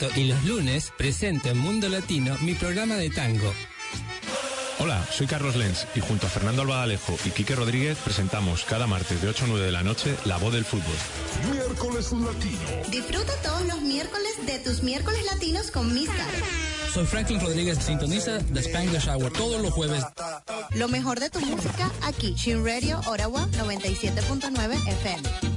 directo y los lunes presento en Mundo Latino mi programa de tango. Hola, soy Carlos Lenz y junto a Fernando Albadalejo y Quique Rodríguez presentamos cada martes de 8 a 9 de la noche La Voz del Fútbol. Miércoles Latino. Disfruta todos los miércoles de tus miércoles latinos con Misca. Soy Franklin Rodríguez, sintoniza The Spanglish Hour todos los jueves. Lo mejor de tu música aquí, Shin Radio Ottawa 97.9 FM.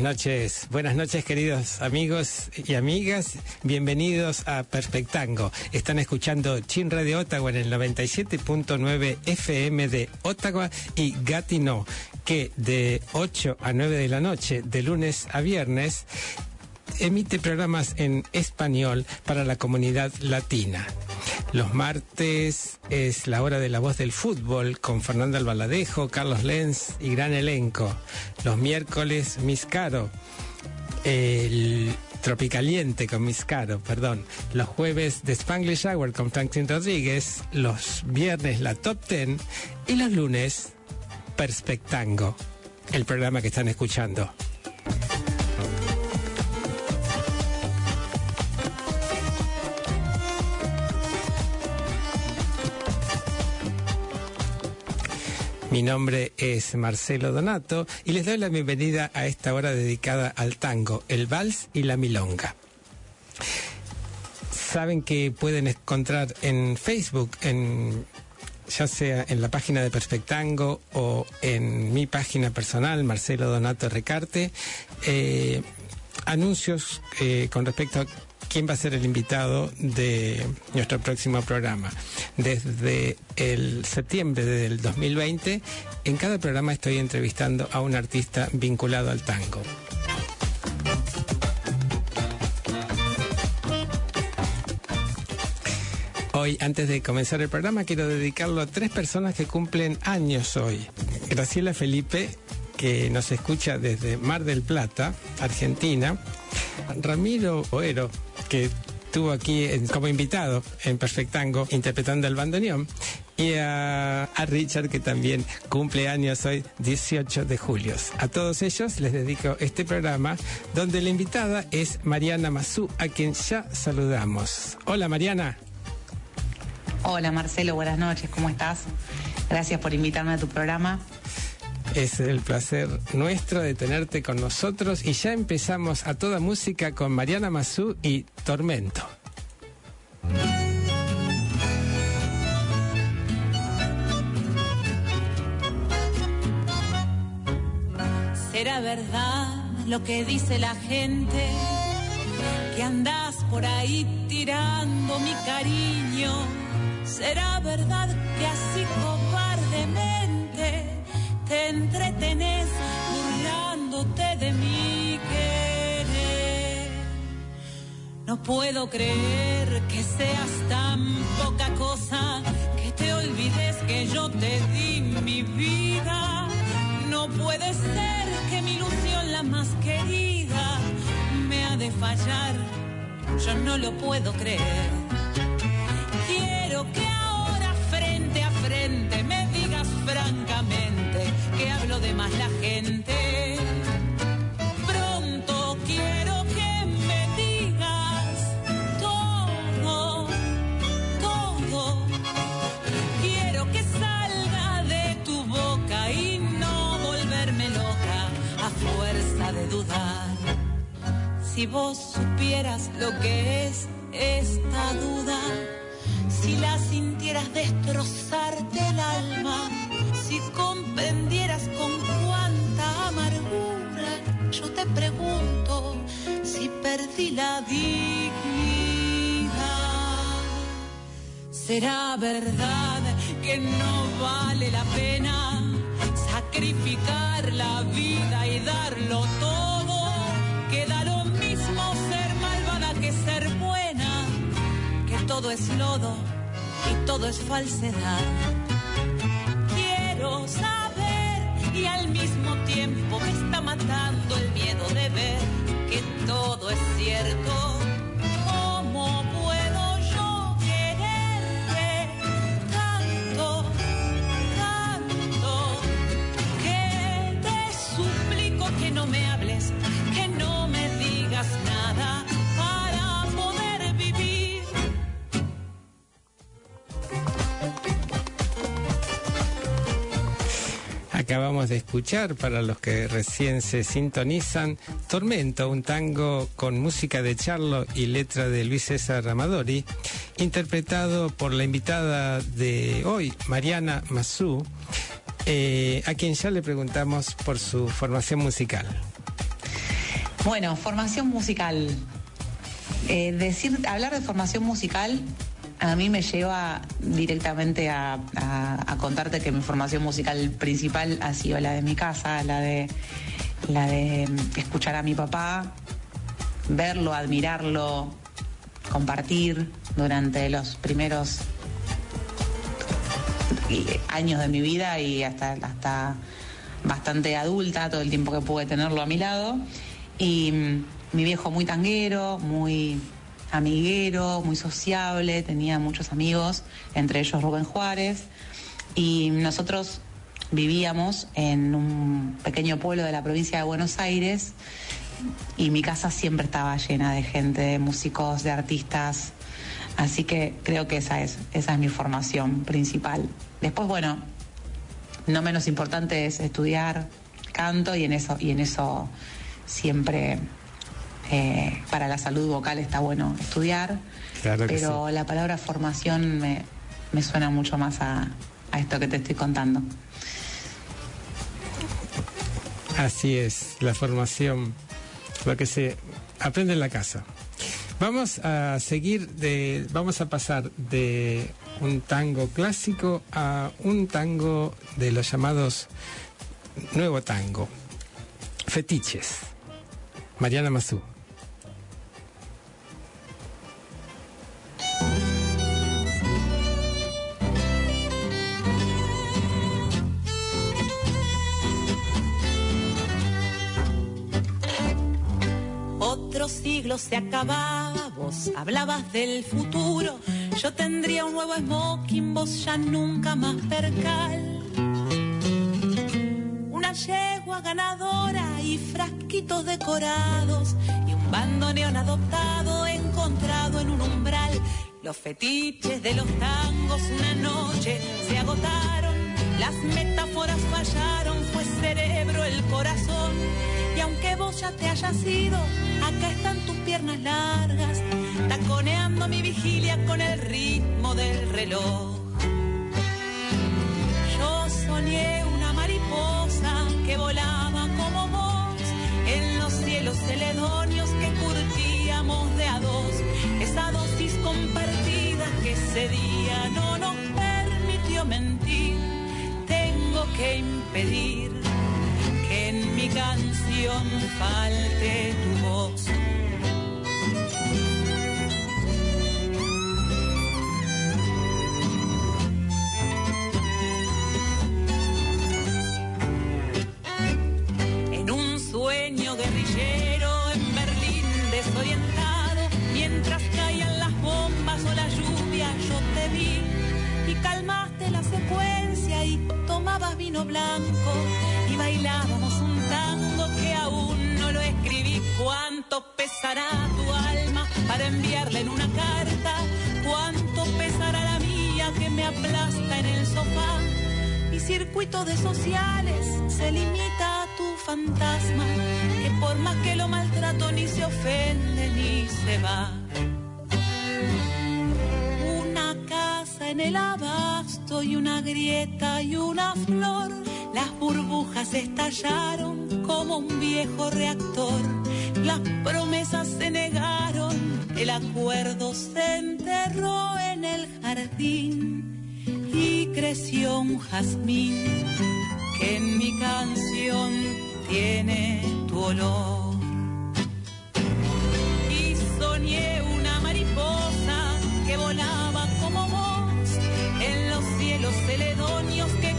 Buenas noches, buenas noches queridos amigos y amigas, bienvenidos a Perfectango. Están escuchando Chin Radio Ottawa en el 97.9 FM de Ottawa y Gatineau, que de 8 a 9 de la noche, de lunes a viernes, emite programas en español para la comunidad latina. Los martes es la hora de la voz del fútbol con Fernando Albaladejo, Carlos Lenz y gran elenco. Los miércoles Miscaro. El Tropicaliente con Miscaro, perdón. Los jueves de Spanglish Hour con Franklin Rodríguez. Los viernes la Top Ten. Y los lunes Perspectango, el programa que están escuchando. Mi nombre es Marcelo Donato y les doy la bienvenida a esta hora dedicada al tango, el vals y la milonga. Saben que pueden encontrar en Facebook, en ya sea en la página de Perfectango o en mi página personal, Marcelo Donato Recarte, eh, anuncios eh, con respecto a quién va a ser el invitado de nuestro próximo programa. Desde el septiembre del 2020, en cada programa estoy entrevistando a un artista vinculado al tango. Hoy, antes de comenzar el programa, quiero dedicarlo a tres personas que cumplen años hoy. Graciela Felipe, que nos escucha desde Mar del Plata, Argentina. Ramiro Oero, que estuvo aquí como invitado en Perfectango interpretando el bandoneón y a, Richard que también cumple años hoy 18 de julio. A todos ellos les dedico este programa donde la invitada es Mariana Mazú a quien ya saludamos. Hola Mariana. Hola Marcelo, buenas noches, ¿cómo estás? Gracias por invitarme a tu programa. Es el placer nuestro de tenerte con nosotros y ya empezamos a toda música con Mariana Mazú y Tormento. ¿Será verdad lo que dice la gente? Que andas por ahí tirando mi cariño. ¿Será verdad que así cobardemente te entretenés burlándote de mi querer. No puedo creer que seas tan poca cosa, que te olvides que yo te di mi vida. No puede ser que mi ilusión la más querida me ha de fallar, yo no lo puedo creer. Si vos supieras lo que es esta duda, si la sintieras destrozarte el alma, si comprendieras con cuánta amargura, yo te pregunto si perdí la dignidad. ¿Será verdad que no vale la pena sacrificar la vida y darlo todo? Todo es lodo y todo es falsedad. Quiero saber y al mismo tiempo me está matando el miedo de ver que todo es cierto Acabamos de escuchar, para los que recién se sintonizan, Tormento, un tango con música de Charlo y letra de Luis César Amadori, interpretado por la invitada de hoy, Mariana Mazú, eh, a quien ya le preguntamos por su formación musical. Bueno, formación musical. Eh, decir, hablar de formación musical a mí me lleva directamente a, contarte que mi formación musical principal ha sido la de mi casa, la de, la de escuchar a mi papá, verlo, admirarlo, compartir durante los primeros años de mi vida y hasta, hasta bastante adulta, todo el tiempo que pude tenerlo a mi lado. Y mi viejo muy tanguero, muy amiguero, muy sociable, tenía muchos amigos, entre ellos Rubén Juárez, y nosotros vivíamos en un pequeño pueblo de la provincia de Buenos Aires y mi casa siempre estaba llena de gente, de músicos, de artistas, así que creo que esa es, esa es mi formación principal. Después, bueno, no menos importante es estudiar canto y en eso, y en eso siempre eh, para la salud vocal está bueno estudiar, pero la palabra formación me, suena mucho más a, esto que te estoy contando. Así es, la formación, lo que se aprende en la casa. Vamos a seguir de, vamos a pasar de un tango clásico a un tango de los llamados nuevo tango, fetiches. Mariana Mazú. Vos hablabas del futuro, yo tendría un nuevo smoking, vos ya nunca más percal. Una yegua ganadora y frasquitos decorados y un bandoneón adoptado encontrado en un umbral. Los fetiches de los tangos una noche se agotaron, las metáforas fallaron, fue cerebro el corazón y aunque vos ya te hayas ido, acá están tus piernas largas, taconeando mi vigilia con el ritmo del reloj. Yo soñé una mariposa que volaba como vos en los cielos celedonios que curtíamos de a dos. Esa dosis compartida que ese día no nos permitió mentir, tengo que impedir en mi canción falte tu voz. En el sofá? Mi circuito de sociales se limita a tu fantasma, que por más que lo maltrato ni se ofende ni se va. Una casa en el abasto y una grieta y una flor las burbujas estallaron como un viejo reactor. Las promesas se negaron, el acuerdo se enterró en el jardín y creció un jazmín que en mi canción tiene tu olor. Y soñé una mariposa que volaba como vos en los cielos celedonios que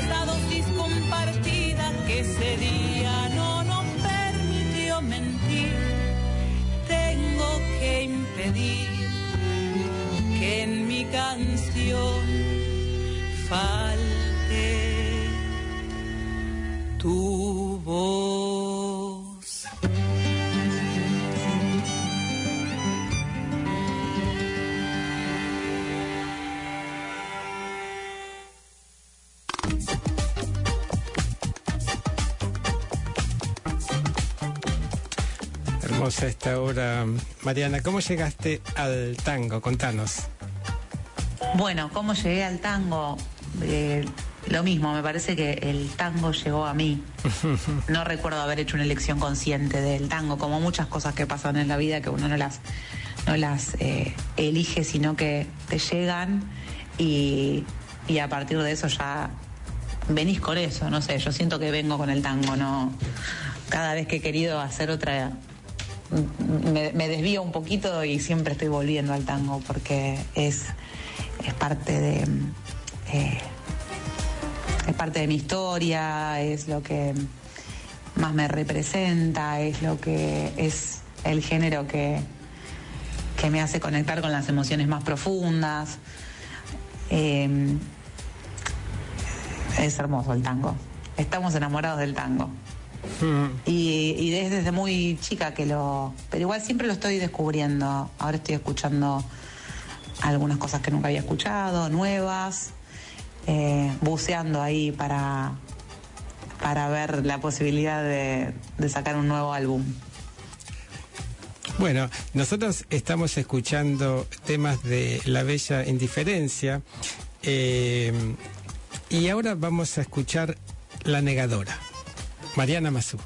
esa dosis compartida que ese día no nos permitió mentir. Tengo que impedir en mi canción falte tu voz. Hermosa esta hora, Mariana. ¿Cómo llegaste al tango? Contanos. Bueno, ¿cómo llegué al tango? Eh, lo mismo, me parece que el tango llegó a mí. No recuerdo haber hecho una elección consciente del tango, como muchas cosas que pasan en la vida que uno no las, no las eh, elige, sino que te llegan y, y a partir de eso ya venís con eso, no sé, yo siento que vengo con el tango, no cada vez que he querido hacer otra me, me desvío un poquito y siempre estoy volviendo al tango porque es, es parte de eh, es parte de mi historia, es lo que más me representa, es lo que es el género que, que me hace conectar con las emociones más profundas. Eh, es hermoso el tango. Estamos enamorados del tango. Y, y desde, desde muy chica que lo... Pero igual siempre lo estoy descubriendo. Ahora estoy escuchando algunas cosas que nunca había escuchado, nuevas, eh, buceando ahí para, para ver la posibilidad de, sacar un nuevo álbum. Bueno, nosotros estamos escuchando temas de La Bella Indiferencia eh, y ahora vamos a escuchar La Negadora, Mariana Mazú.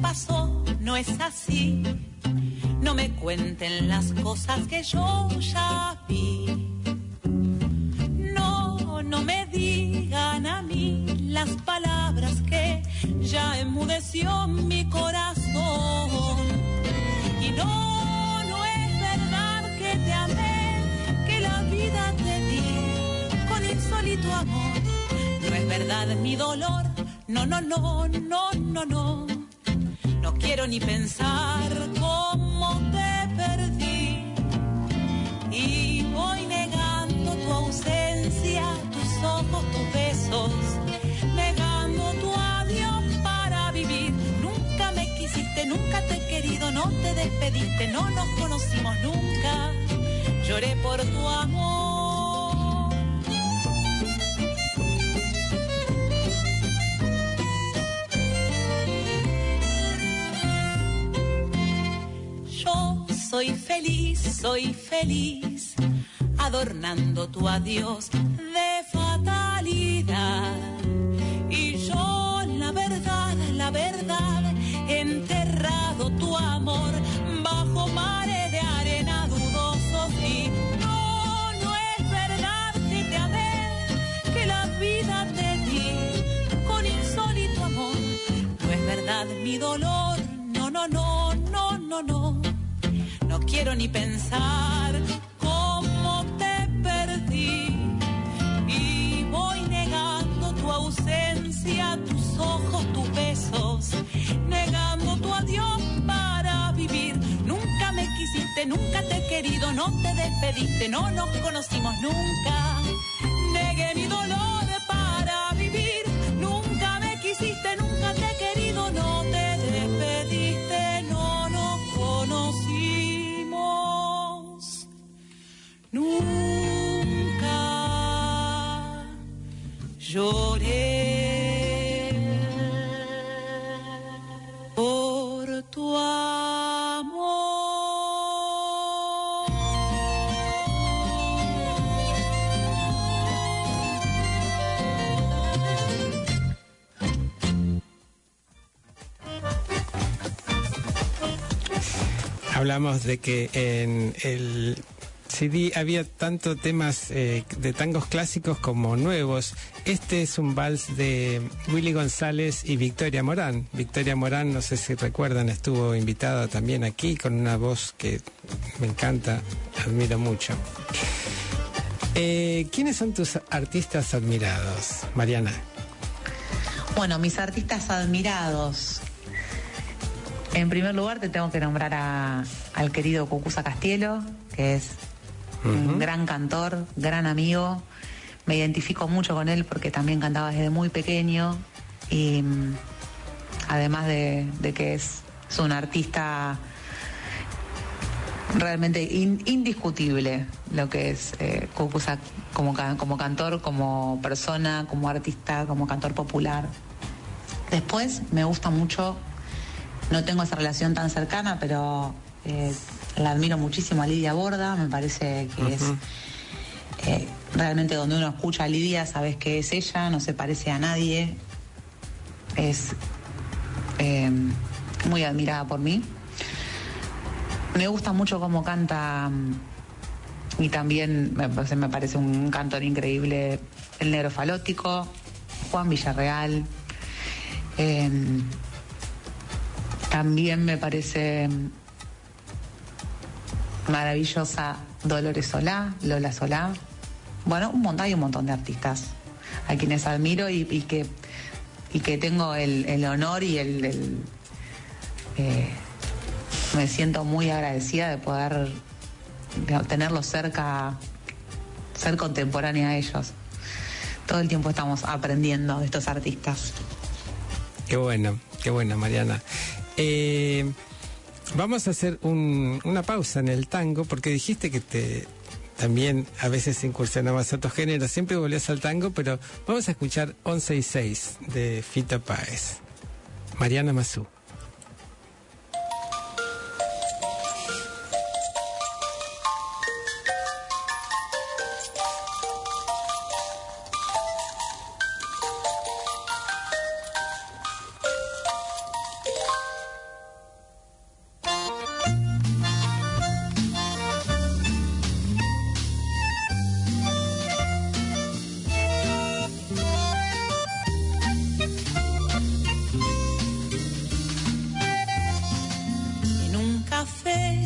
Pasó, no es así. No me cuenten las cosas que yo ya vi. No, no me digan a mí las palabras que ya enmudeció mi corazón. Y no, no es verdad que te amé, que la vida te di con insólito amor. No es verdad mi dolor, no, no, no, no, no, no. Quiero ni pensar cómo te perdí. Y voy negando tu ausencia, tus ojos, tus besos. Negando tu adiós para vivir. Nunca me quisiste, nunca te he querido, no te despediste, no nos conocimos nunca. Lloré por tu amor. Soy feliz, soy feliz, adornando tu adiós de fatalidad. Y yo, la verdad, la verdad, enterrado tu amor bajo mares de arena dudosos. Y no, no es verdad que te amé, que la vida te di con insólito amor. No es verdad mi dolor, no, no. No quiero ni pensar cómo te perdí. Y voy negando tu ausencia, tus ojos, tus besos. Negando tu adiós para vivir. Nunca me quisiste, nunca te he querido, no te despediste, no nos conocimos nunca. Lloré por tu amor. Hablamos de que en el Había tanto temas eh, de tangos clásicos como nuevos. Este es un vals de Willy González y Victoria Morán. Victoria Morán, no sé si recuerdan, estuvo invitada también aquí con una voz que me encanta, admiro mucho. Eh, ¿Quiénes son tus artistas admirados, Mariana? Bueno, mis artistas admirados. En primer lugar te tengo que nombrar a- al querido Cucuza Castielo, que es un gran cantor, gran amigo. Me identifico mucho con él porque también cantaba desde muy pequeño y mm, además de, de que es, es un artista realmente in- indiscutible lo que es eh, como cantor, como persona, como artista, como cantor popular. Después me gusta mucho, no tengo esa relación tan cercana, pero eh, la admiro muchísimo a Lidia Borda, me parece que es eh, realmente donde uno escucha a Lidia, sabes que es ella, no se parece a nadie, es eh, muy admirada por mí. Me gusta mucho cómo canta mm, y también me, parece- me parece un cantor increíble el negro falótico, Juan Villarreal. Eh, también me parece mm, maravillosa Dolores Solá, Lola Solá. Bueno, un montón, hay un montón de artistas a quienes admiro y, que, y que tengo el, honor y el, el, eh, me siento muy agradecida de poder de tenerlos cerca, ser contemporánea a ellos. Todo el tiempo estamos aprendiendo de estos artistas. Qué bueno, qué bueno, Mariana. Eh, vamos a hacer un- una pausa en el tango porque dijiste que te también a veces incursionabas a otros géneros, siempre volvías al tango, pero vamos a escuchar 11 y 6 de Fito Páez. Mariana Mazú.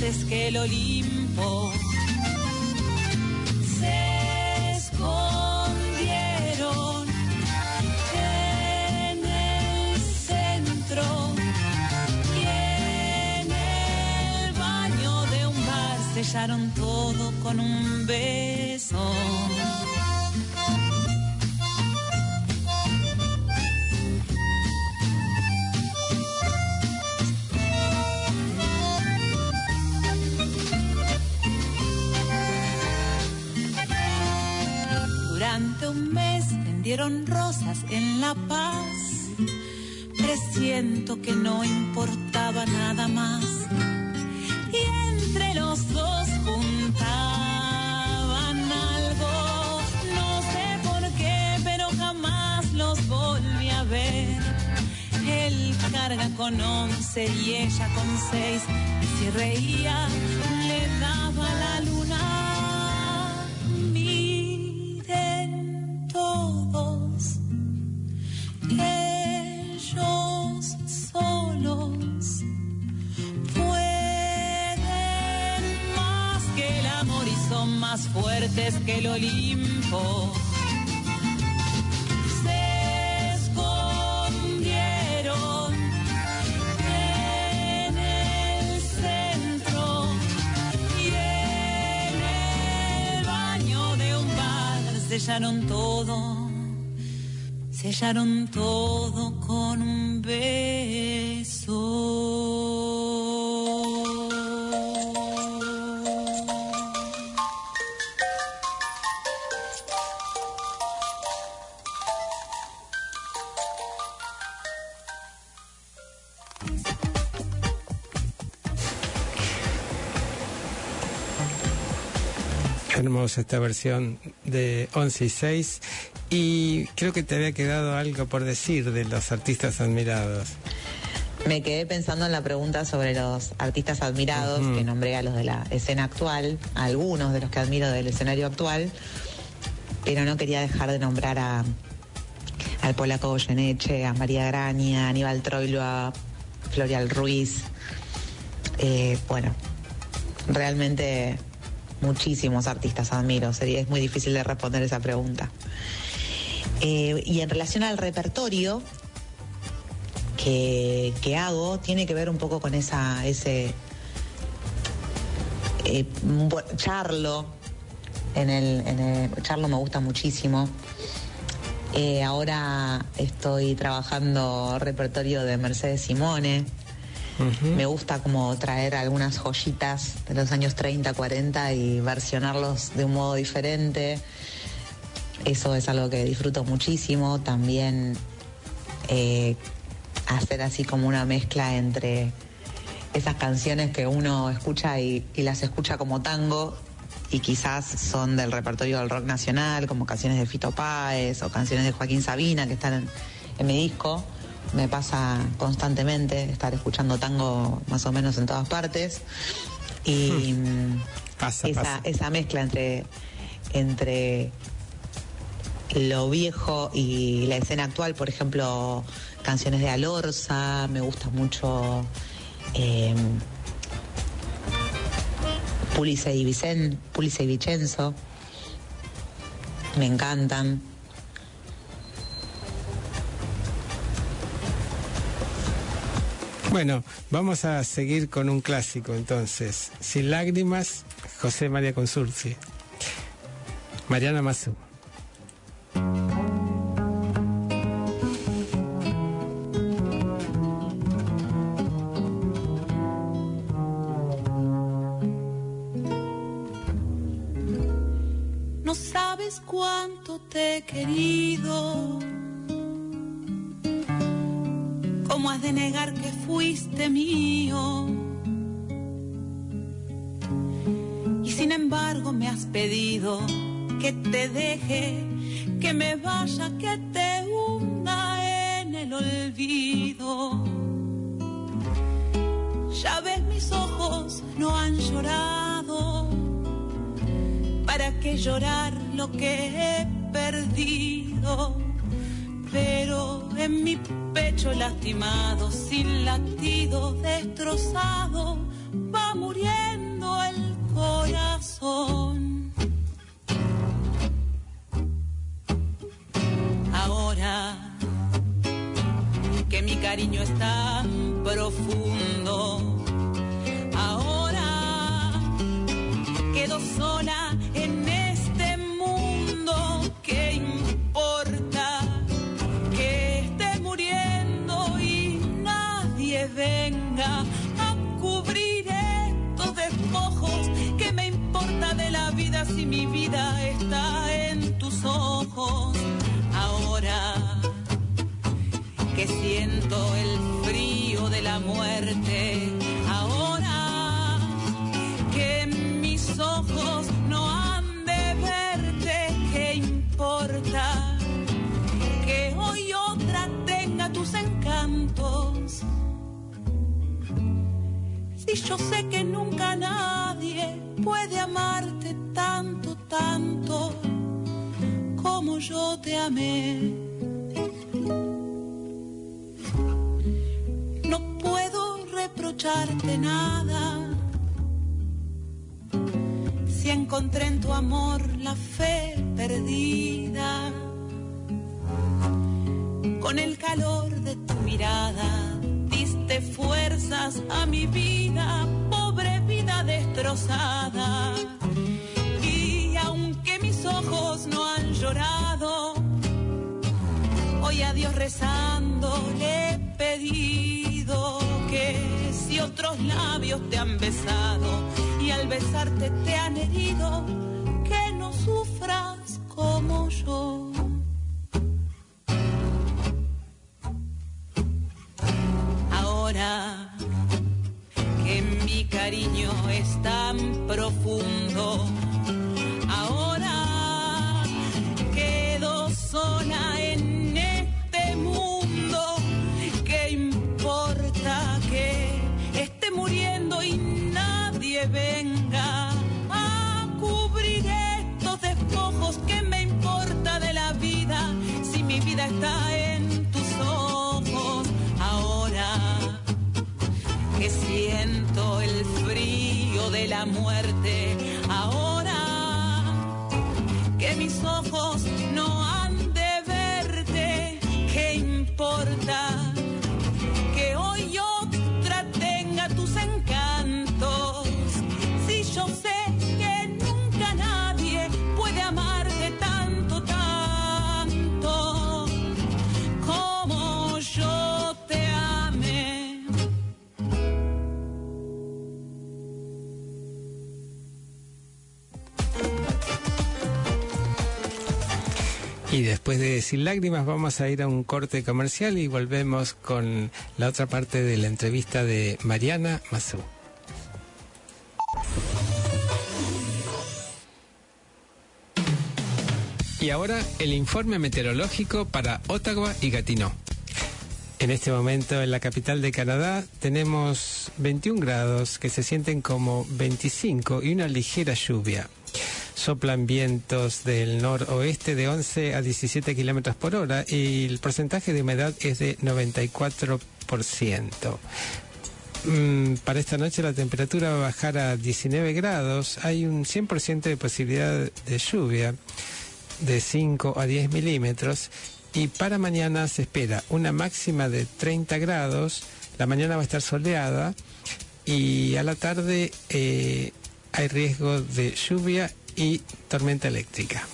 Fuertes que el Olimpo. Se escondieron en el centro y en el baño de un bar sellaron todo con un beso. Mes vendieron rosas en La Paz. Presiento que no importaba nada más. Y entre los dos juntaban algo. No sé por qué, pero jamás los volví a ver. Él carga con once y ella con seis. Y si reía, le fuertes que el Olimpo. Se escondieron en el centro y en el baño de un bar sellaron todo, sellaron todo con un beso. Esta versión de 11 y 6. Y creo que te había quedado algo por decir de los artistas admirados. Me quedé pensando en la pregunta sobre los artistas admirados, que nombré a los de la escena actual, a algunos de los que admiro del escenario actual. pero no quería dejar de nombrar a, al polaco Goyeneche, a María Graña, a Aníbal Troilo, a Florial Ruiz. Eh, bueno, realmente muchísimos artistas admiro, sería, es muy difícil de responder esa pregunta. Eh, y en relación al repertorio que, hago, tiene que ver un poco con esa, ese eh, Charlo, en el, en el- Charlo me gusta muchísimo. Eh, ahora estoy trabajando repertorio de Mercedes Simone. Me gusta como traer algunas joyitas de los años 30, 40 y versionarlos de un modo diferente. Eso es algo que disfruto muchísimo. También eh, hacer así como una mezcla entre esas canciones que uno escucha y, las escucha como tango y quizás son del repertorio del rock nacional, como canciones de Fito Páez o canciones de Joaquín Sabina que están en mi disco. Me pasa constantemente estar escuchando tango más o menos en todas partes. Y mm, Pasa, esa, pasa. esa mezcla entre, entre lo viejo y la escena actual, por ejemplo, canciones de Alorza, me gusta mucho eh, Pulice y Vicen, Pulice y Vicenzo, me encantan. Bueno, vamos a seguir con un clásico entonces. Sin lágrimas, José María Consurci. Mariana Mazú. No sabes cuánto te he querido. ¿Cómo has de negar que fuiste mío? Y sin embargo me has pedido que te deje, que me vaya, que te hunda en el olvido. Ya ves mis ojos no han llorado. ¿Para qué llorar lo que he perdido? Pero en mi pecho lastimado, sin latido, destrozado, va muriendo el corazón. Ahora que mi cariño es tan profundo, ahora quedo sola si mi vida está en tus ojos? Ahora que siento el frío de la muerte. Ahora que mis ojos no han de verte, ¿qué importa? Que hoy otra tenga tus encantos. Si yo sé que nunca nadie puede amarte tanto, tanto como yo te amé. No puedo reprocharte nada si encontré en tu amor la fe perdida. Con el calor de tu mirada diste fuerzas a mi vida, Y aunque mis ojos no han llorado, Hoy a Dios rezando le he pedido que si otros labios te han besado y al besarte te han herido, que no sufras como yo. Ahora que mi cariño es tan profundo, ahora quedo sola muerte. Ahora que mis ojos no han de verte, ¿qué importa? Y después de Sin Lágrimas vamos a ir a un corte comercial y volvemos con la otra parte de la entrevista de Mariana Mazú. Y ahora el informe meteorológico para Ottawa y Gatineau. En este momento en la capital de Canadá tenemos 21 grados que se sienten como 25 y una ligera lluvia. Soplan vientos del noroeste de 11 a 17 kilómetros por hora y el porcentaje de humedad es de 94%. Mm, para esta noche la temperatura va a bajar a 19 grados. Hay un 100% de posibilidad de lluvia de 5 a 10 milímetros. Y para mañana se espera una máxima de 30 grados. La mañana va a estar soleada y a la tarde eh, hay riesgo de lluvia y tormenta eléctrica.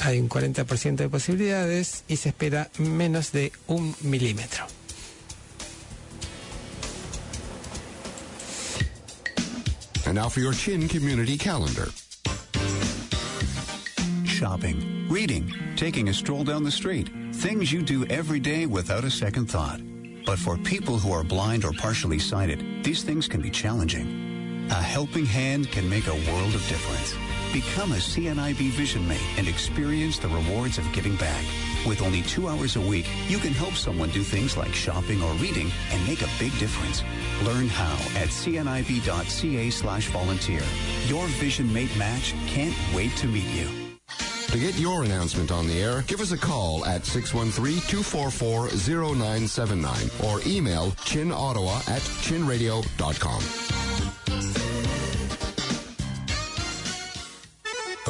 Hay un 40% de posibilidades y se espera menos de un milímetro. And now for your Chin Community Calendar. Shopping, reading, taking a stroll down the street. Things you do every day without a second thought. But for people who are blind or partially sighted, these things can be challenging. A helping hand can make a world of difference. Become a CNIB Vision Mate and experience the rewards of giving back. With only two hours a week, you can help someone do things like shopping or reading and make a big difference. Learn how at cnib.ca slash volunteer. Your Vision Mate match can't wait to meet you. To get your announcement on the air, give us a call at 613-244-0979 or email chinottawa at chinradio.com.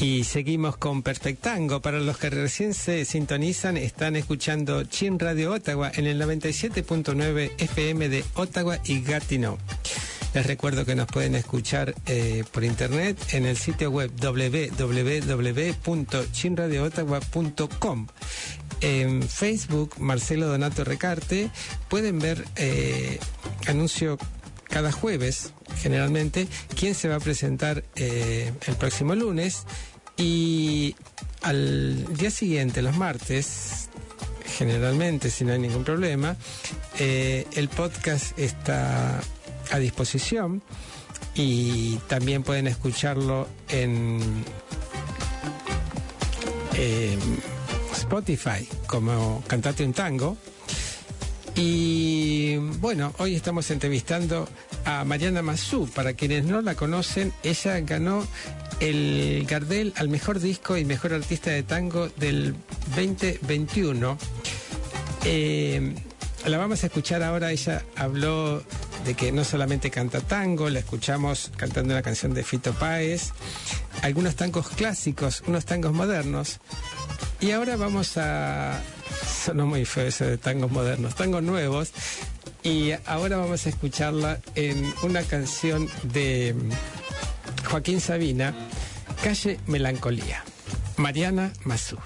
Y seguimos con Perfectango. Para los que recién se sintonizan, están escuchando Chin Radio Ottawa en el 97.9 FM de Ottawa y Gatineau. Les recuerdo que nos pueden escuchar eh, por internet en el sitio web www.chinradioottawa.com. En Facebook, Marcelo Donato Recarte, pueden ver eh, anuncio cada jueves, generalmente, quién se va a presentar eh, el próximo lunes. Y al día siguiente, los martes, generalmente, si no hay ningún problema, eh, el podcast está a disposición y también pueden escucharlo en eh, Spotify como Cantate un Tango. Y bueno, hoy estamos entrevistando a Mariana Mazú. Para quienes no la conocen, ella ganó el Gardel al mejor disco y mejor artista de tango del 2021. Eh, la vamos a escuchar ahora. Ella habló de que no solamente canta tango, la escuchamos cantando una canción de Fito Páez, algunos tangos clásicos, unos tangos modernos. Y ahora vamos a sonó muy feo eso de tangos modernos, tangos nuevos. Y ahora vamos a escucharla en una canción de Joaquín Sabina, Calle Melancolía. Mariana Mazú.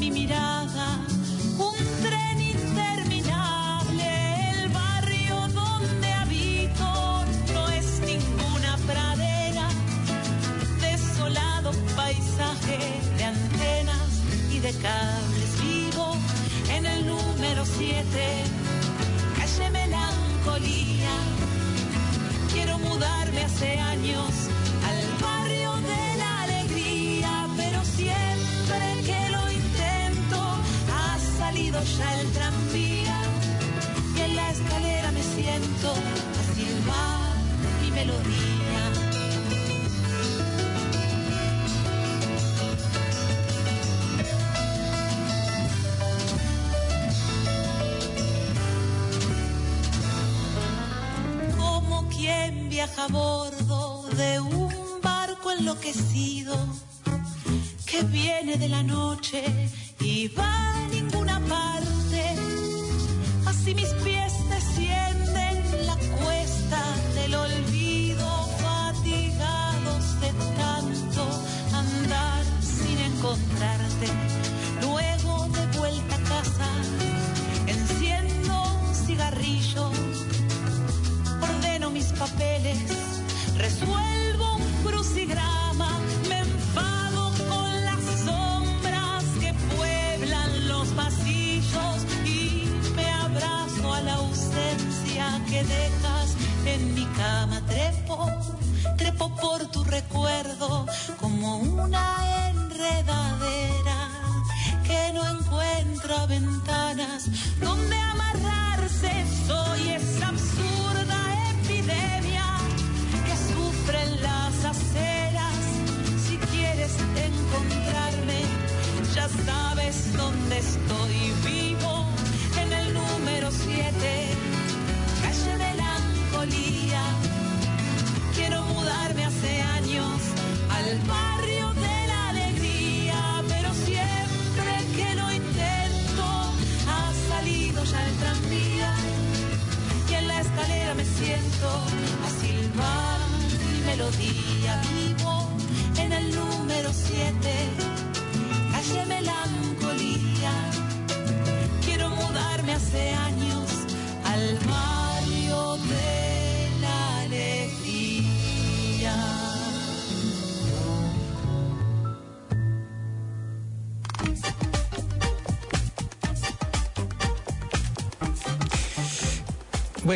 Mi ya el tranvía y en la escalera me siento a silbar mi melodía. como quien viaja a bordo de un barco enloquecido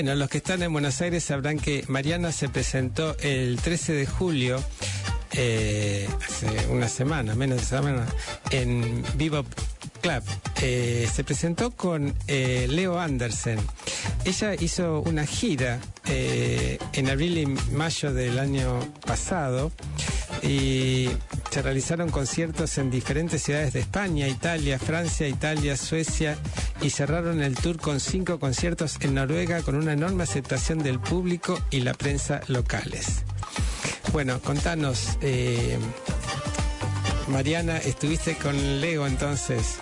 Bueno, los que están en Buenos Aires sabrán que Mariana se presentó el 13 de julio, eh, hace una semana, menos de semana, en Vivo Club. Eh, se presentó con eh, Leo Andersen. Ella hizo una gira en abril y mayo del año pasado y se realizaron conciertos en diferentes ciudades de España, Italia, Francia, Italia, Suecia y cerraron el tour con cinco conciertos en Noruega con una enorme aceptación del público y la prensa locales. Bueno, contanos, eh, Mariana, estuviste con Leo entonces.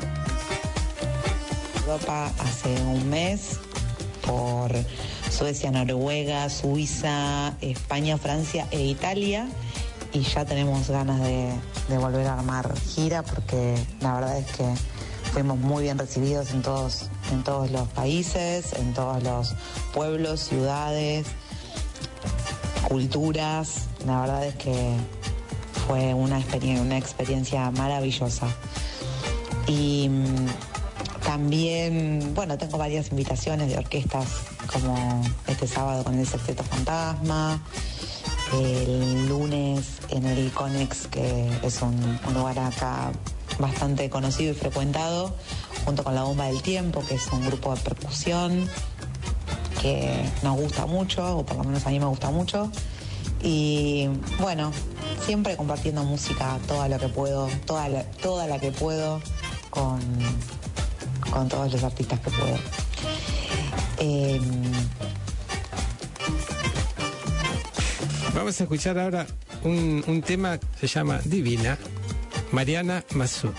Europa hace un mes por Suecia, Noruega, Suiza, España, Francia e Italia y ya tenemos ganas de, volver a armar gira porque la verdad es que fuimos muy bien recibidos en todos, en todos los países, en todos los pueblos, ciudades, culturas. La verdad es que fue una, experien- una experiencia maravillosa. Y mm, también, bueno, tengo varias invitaciones de orquestas como este sábado con el Sexteto Fantasma el lunes en el Conex, que es un, lugar acá bastante conocido y frecuentado, junto con la Bomba del Tiempo, que es un grupo de percusión que nos gusta mucho, o por lo menos a mí me gusta mucho. Y bueno, siempre compartiendo música toda lo que puedo, toda la, toda la que puedo con, con todos los artistas que puedo. Eh, Vamos a escuchar ahora un, un tema se llama Divina, Mariana Mazú.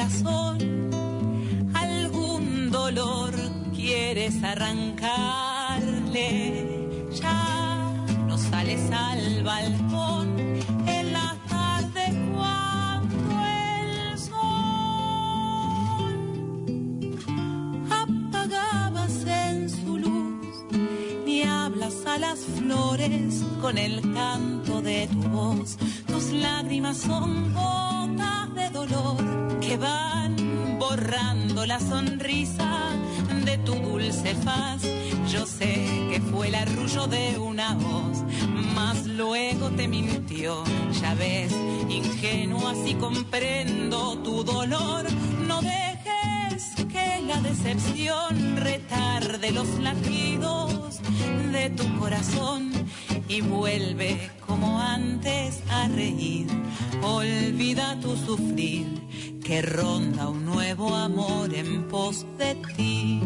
Corazón algún dolor quieres arrancarle. Ya no sales al balcón en la tarde cuando el sol apagabas en su luz, ni hablas a las flores con el canto de tu voz. Tus lágrimas son gotas de dolor que van borrando la sonrisa de tu dulce faz. Yo sé que fue el arrullo de una voz, mas luego te mintió. Ya ves, ingenua si comprendo tu dolor. No dejes que la decepción retarde los latidos de tu corazón y vuelve como antes a reír. Olvida tu sufrir, que ronda un nuevo amor en pos de ti.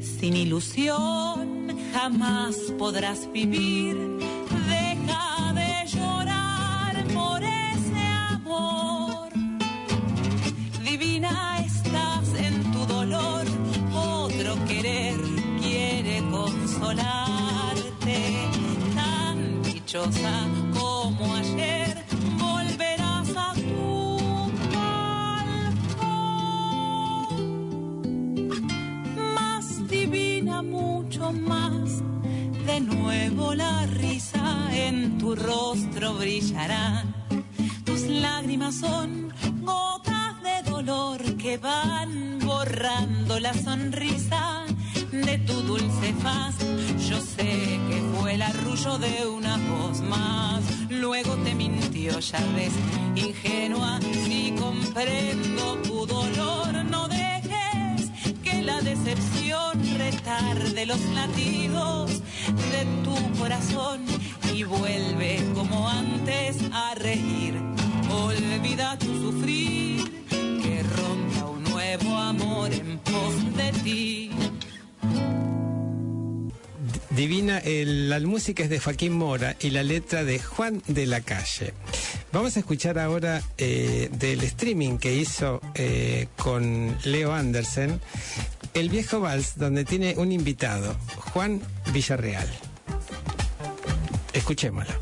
Sin ilusión jamás podrás vivir. Deja de llorar por ese amor. Divina estás en tu dolor. Otro querer quiere consolarte. Tan dichosa De nuevo la risa en tu rostro brillará. Tus lágrimas son gotas de dolor que van borrando la sonrisa de tu dulce faz. Yo sé que fue el arrullo de una voz más. Luego te mintió, ya ves, ingenua, si comprendo tu dolor, no que la decepción retarde los latidos de tu corazón y vuelve como antes a reír. Olvida tu sufrir, que ronda un nuevo amor en pos de ti. Divina, la música es de Joaquín Mora y la letra de Juan de la Calle. Vamos a escuchar ahora eh, del streaming que hizo eh, con Leo Andersen, El Viejo Vals, donde tiene un invitado, Juan Villarreal. Escuchémoslo.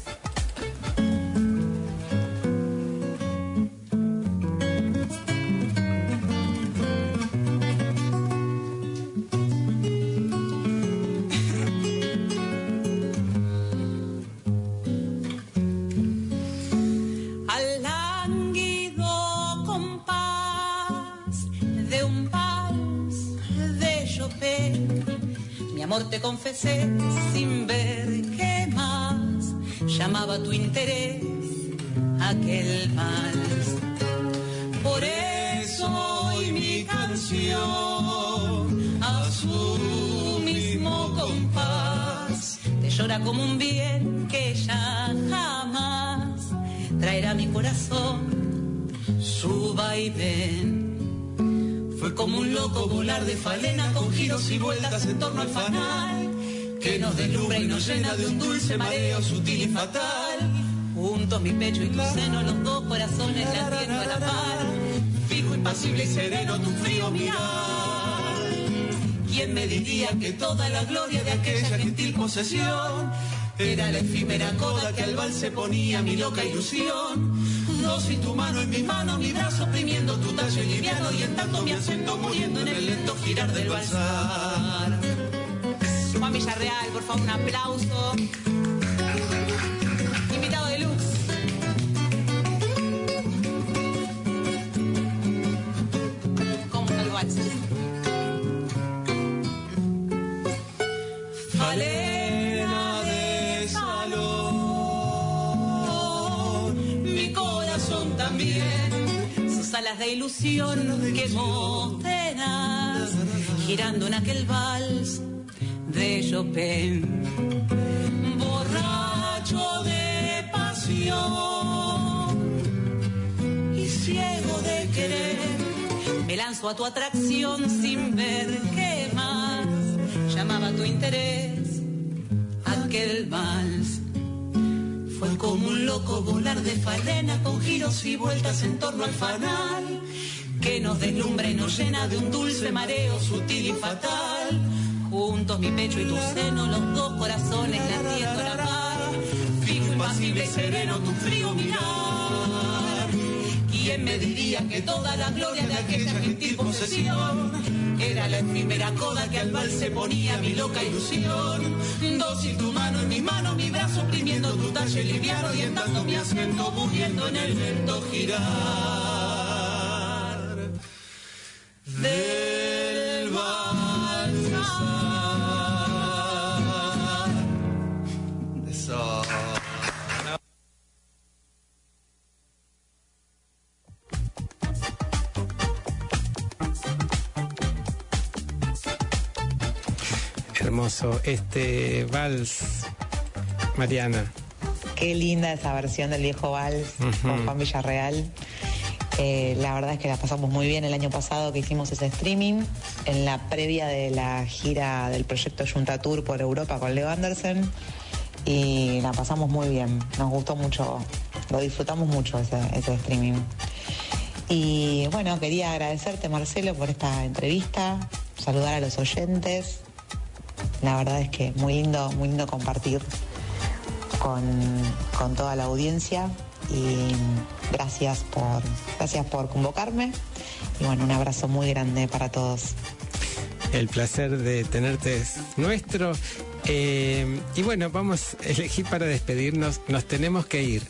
Te confesé sin ver qué más llamaba tu interés aquel vals. Por eso hoy mi canción a su mismo compás te llora como un bien que ya jamás traerá mi corazón su vaivén. Fue como un loco volar de falena con giros y vueltas en torno al fanal que nos deslumbra y nos llena de un dulce mareo sutil y fatal. Juntos mi pecho y tu seno, los dos corazones latiendo a la par. Fijo, impasible y sereno tu frío mirar. ¿Quién me diría que toda la gloria de aquella gentil posesión era la efímera coda que al bal se ponía mi loca ilusión? Dos y tu mano en mi mano, mi brazo oprimiendo tu tallo liviano y en tanto mi acento muriendo en el lento girar del balsar. Juan Villarreal, por favor, un aplauso. De ilusión quemó tenaz, girando en aquel vals de Chopin. borracho de pasión y ciego de querer. Me lanzo a tu atracción sin ver qué más llamaba tu interés. Aquel vals Fue como un loco volar de falena con giros y vueltas en torno al fanal que nos deslumbra y nos llena de un dulce mareo sutil y fatal. Juntos mi pecho y tu seno, los dos corazones latiendo la par. Fijo, impasible y sereno tu frío mirar. ¿Quién me diría que toda la gloria de aquella gentil posesión era la efímera coda que al bal se ponía mi loca ilusión? Dócil tu mano en mi mano, mi brazo oprimiendo tu talle liviano y en tanto mi asiento muriendo en el lento girar Hermoso este vals, Mariana. Qué linda esa versión del viejo vals con Juan Villarreal. Eh, la verdad es que la pasamos muy bien el año pasado que hicimos ese streaming, en la previa de la gira del proyecto Junta Tour por Europa con Leo Anderson. Y la pasamos muy bien, nos gustó mucho, lo disfrutamos mucho ese, ese streaming. Y bueno, quería agradecerte Marcelo por esta entrevista, saludar a los oyentes. La verdad es que muy lindo, muy lindo compartir con, con toda la audiencia y gracias por, gracias por convocarme y bueno, un abrazo muy grande para todos. El placer de tenerte es nuestro. Eh, y bueno, vamos a elegir para despedirnos. Nos tenemos que ir.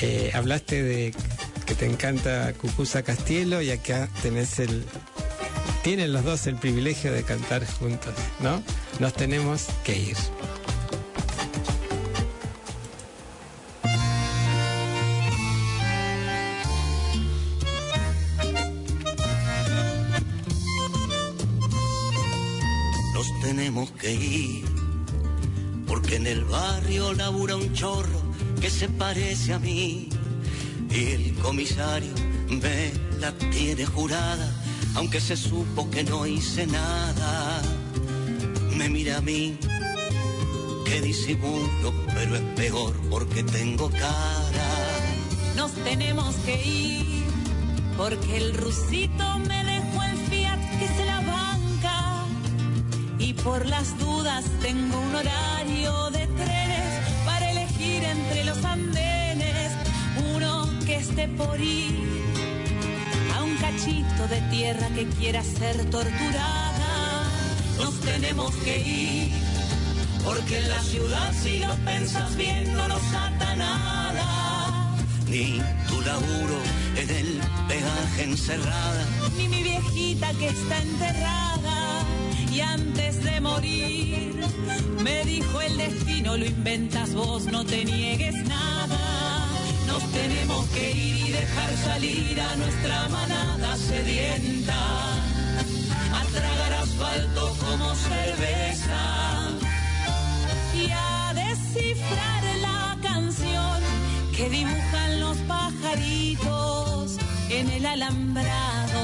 Eh, hablaste de que te encanta Cucusa Castielo y acá tenés el. Tienen los dos el privilegio de cantar juntos, ¿no? Nos tenemos que ir. Nos tenemos que ir, porque en el barrio labura un chorro que se parece a mí. Y el comisario me la tiene jurada, aunque se supo que no hice nada. Me mira a mí, que disimulo, pero es peor porque tengo cara. Nos tenemos que ir porque el rusito me dejó el Fiat que se la banca y por las dudas tengo un horario de trenes para elegir entre los andenes uno que esté por ir cachito de tierra que quiera ser torturada. Nos tenemos que ir, porque en la ciudad si lo pensas bien no nos ata nada. Ni tu laburo en el peaje encerrada. ni mi viejita que está enterrada. Y antes de morir, me dijo el destino, lo inventas vos, no te niegues nada. Nos tenemos que ir y dejar salir a nuestra manada sedienta. A tragar asfalto como cerveza. Y a descifrar la canción que dibujan los pajaritos en el alambrado.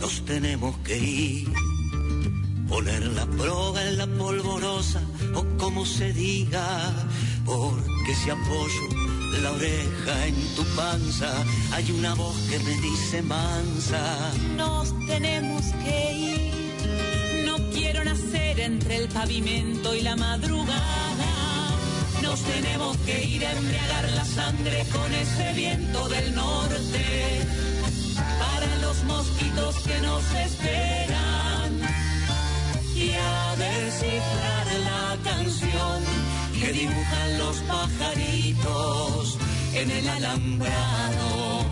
Nos tenemos que ir, poner la proga en la polvorosa o como se diga, por que si apoyo la oreja en tu panza, hay una voz que me dice mansa. Nos tenemos que ir. No quiero nacer entre el pavimento y la madrugada. Nos tenemos que ir a embriagar la sangre con ese viento del norte. Para los mosquitos que nos esperan. Descifrar la canción que dibujan los pajaritos en el alambrado.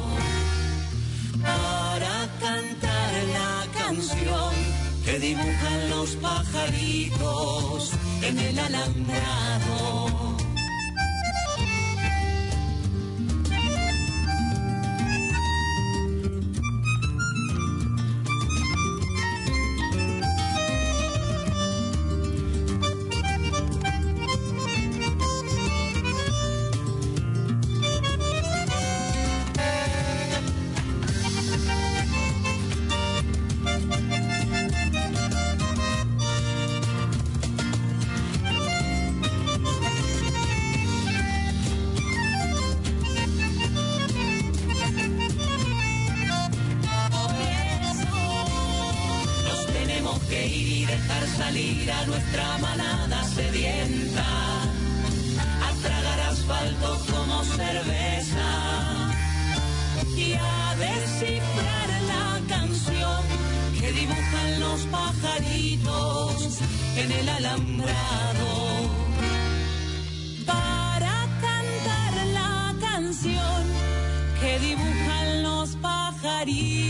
Para cantar la canción que dibujan los pajaritos en el alambrado. En el alambrado. Para cantar la canción que dibujan los pajaritos.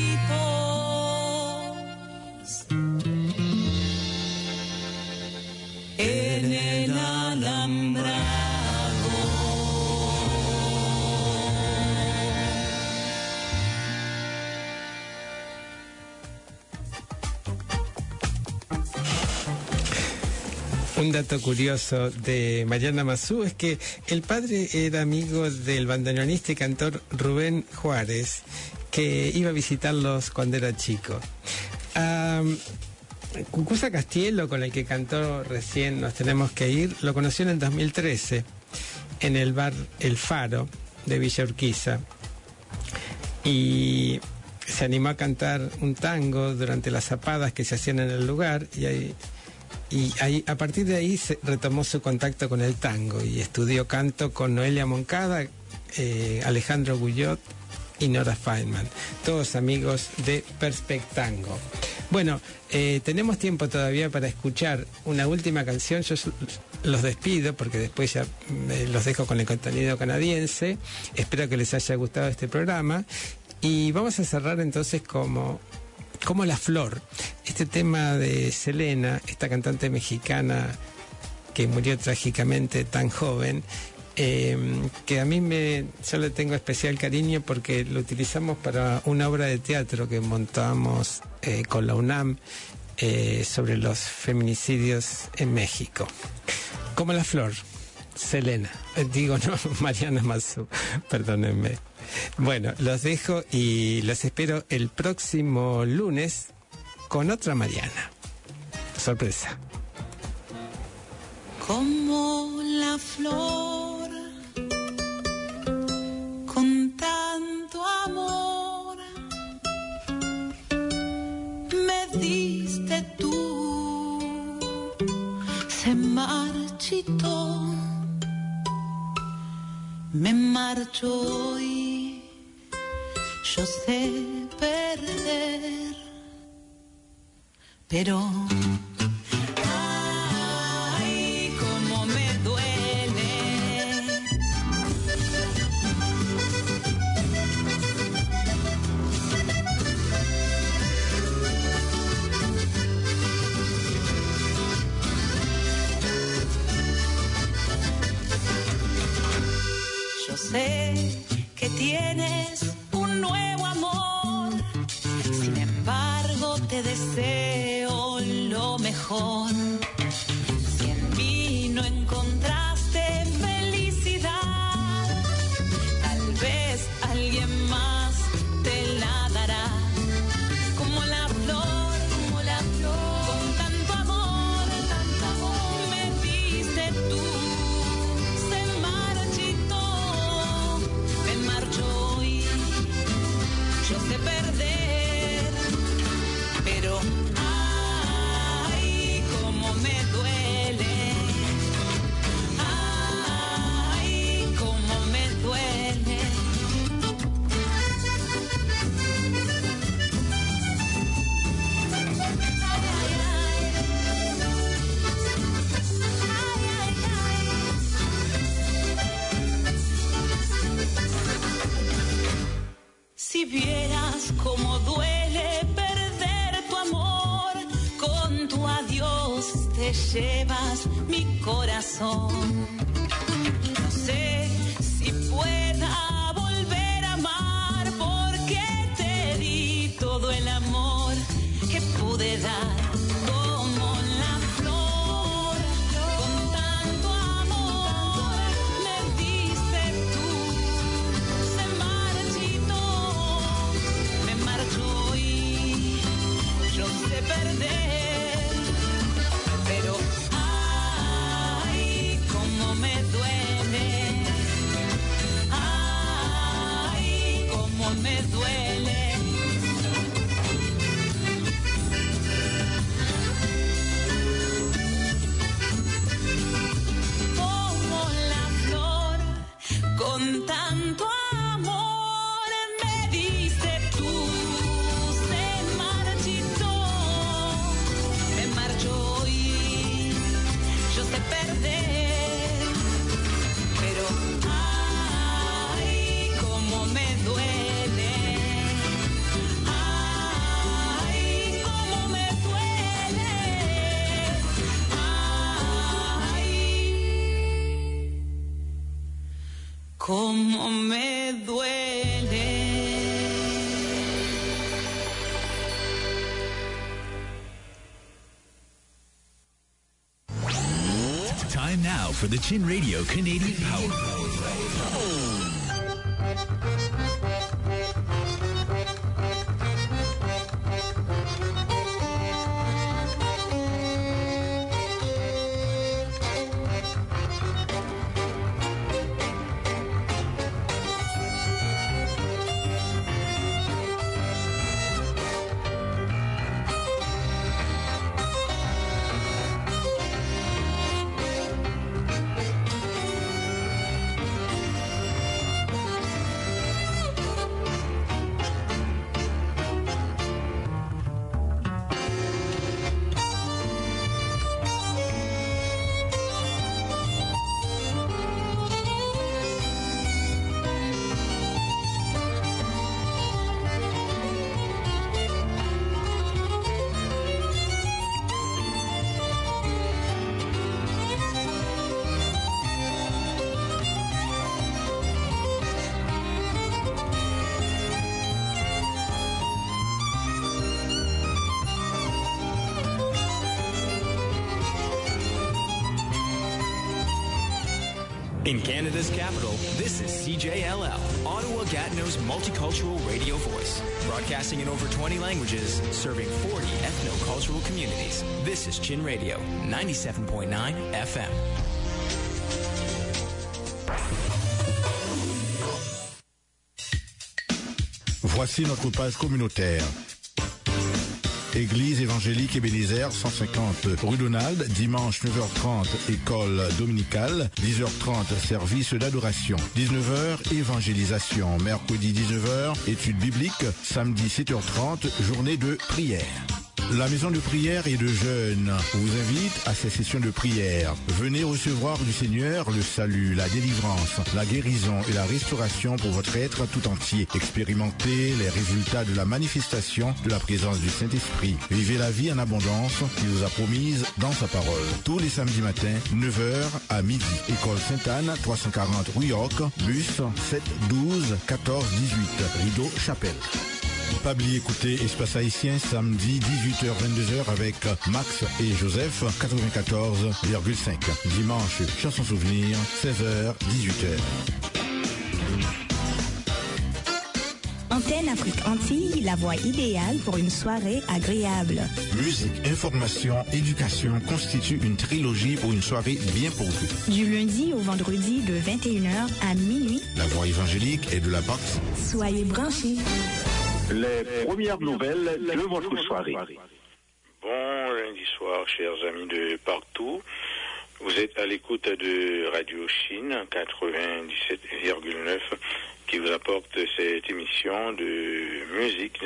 Un dato curioso de Mariana Mazú es que el padre era amigo del bandoneonista y cantor Rubén Juárez, que iba a visitarlos cuando era chico. Cucuza Castielo, con el que cantó recién Nos Tenemos que Ir, lo conoció en el 2013 en el bar El Faro de Villa Urquiza y se animó a cantar un tango durante las zapadas que se hacían en el lugar y ahí, y ahí, a partir de ahí se retomó su contacto con el tango y estudió canto con Noelia Moncada, eh, Alejandro Gullot y Nora Feynman, todos amigos de Perspectango. Bueno, eh, tenemos tiempo todavía para escuchar una última canción. Yo los despido porque después ya eh, los dejo con el contenido canadiense. Espero que les haya gustado este programa. Y vamos a cerrar entonces como, como La Flor. Este tema de Selena, esta cantante mexicana que murió trágicamente tan joven, eh, que a mí me, yo le tengo especial cariño porque lo utilizamos para una obra de teatro que montamos eh, con la UNAM eh, sobre los feminicidios en México. Como la flor, Selena, Eh, digo no, Mariana Mazú, perdónenme. Bueno, los dejo y los espero el próximo lunes con otra Mariana. Sorpresa. como la flor con tanto amor me diste tú se marchitó me marcho hoy. Yo sé perder pero lo for the Chin Radio Canadian Power. Broadcasting in over 20 languages, serving 40 ethno-cultural communities. This is Chin Radio, 97.9 FM. Voici notre page communautaire. Église évangélique Ebenezer, 150 rue Donald, dimanche 9h30, école dominicale, 10h30, service d'adoration, 19h, évangélisation, mercredi 19h, études bibliques, samedi 7h30, journée de prière. La maison de prière et de jeûne vous invite à ces sessions de prière. Venez recevoir du Seigneur le salut, la délivrance, la guérison et la restauration pour votre être tout entier. Expérimentez les résultats de la manifestation de la présence du Saint-Esprit. Vivez la vie en abondance qu'il vous a promise dans sa parole. Tous les samedis matins, 9h à midi. École Sainte-Anne, 340 rue York, bus 7 12 14 18, Rideau Chapelle. Pas oublier écouter Espace Haïtien samedi 18h-22h avec Max et Joseph 94,5. Dimanche, chanson souvenir 16h-18h. Antenne Afrique Antilles, la voie idéale pour une soirée agréable. Musique, information, éducation constituent une trilogie pour une soirée bien pourvue. Du lundi au vendredi de 21h à minuit, La voix évangélique et de la boxe. soyez branchés. Les premières nouvelles de votre soirée. Bon lundi soir, chers amis de partout. Vous êtes à l'écoute de Radio Chine 97,9 qui vous apporte cette émission de musique